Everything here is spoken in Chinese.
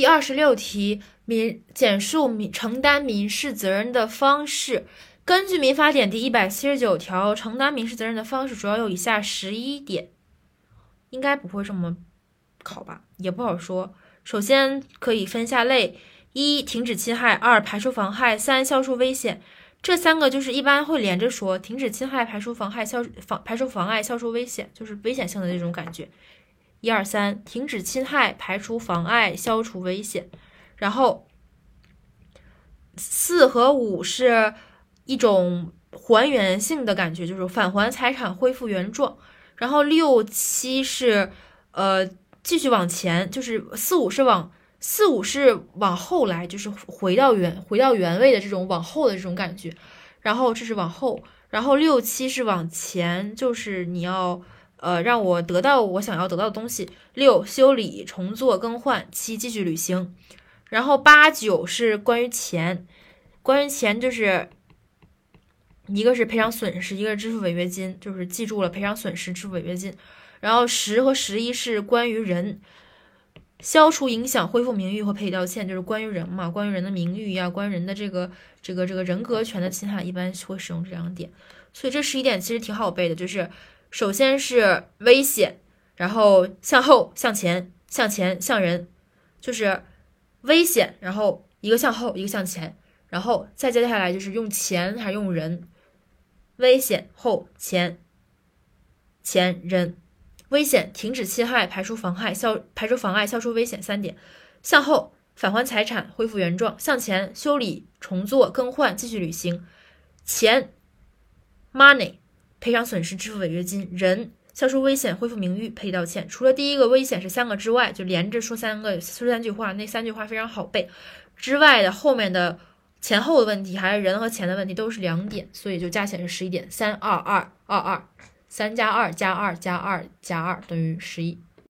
第二十六题，民简述民承担民事责任的方式。根据民法典第一百七十九条，承担民事责任的方式主要有以下十一点，应该不会这么考吧？也不好说。首先可以分下类：一、停止侵害；二、排除妨害；三、消除危险。这三个就是一般会连着说：停止侵害、排除妨害、消妨排除妨碍、消除危险，就是危险性的这种感觉。一二三，停止侵害、排除妨碍、消除危险。然后四和五是一种还原性的感觉，就是返还财产、恢复原状。然后六七是呃继续往前，就是四五是往四五是往后来，就是回到原回到原位的这种往后的这种感觉。然后这是往后，然后六七是往前，就是你要。呃，让我得到我想要得到的东西。六，修理、重做、更换。七，继续履行。然后八九是关于钱，关于钱就是一个是赔偿损失，一个是支付违约金，就是记住了赔偿损失、支付违约金。然后十和十一是关于人，消除影响、恢复名誉和赔礼道歉，就是关于人嘛，关于人的名誉呀，关于人的这个这个这个人格权的侵害，一般会使用这两点。所以这十一点其实挺好背的，就是。首先是危险，然后向后、向前、向前、向人，就是危险，然后一个向后，一个向前，然后再接下来就是用钱还是用人？危险后前前人，危险停止侵害、排除妨害、消排除妨碍、消除危险三点，向后返还财产、恢复原状，向前修理、重做、更换、继续履行，钱 money。赔偿损失、支付违约金，人消除危险、恢复名誉、赔礼道歉。除了第一个危险是三个之外，就连着说三个，说三句话，那三句话非常好背。之外的后面的前后的问题，还是人和钱的问题，都是两点，所以就加起来是十一点。三二二二二，三加二加二加二加二等于十一。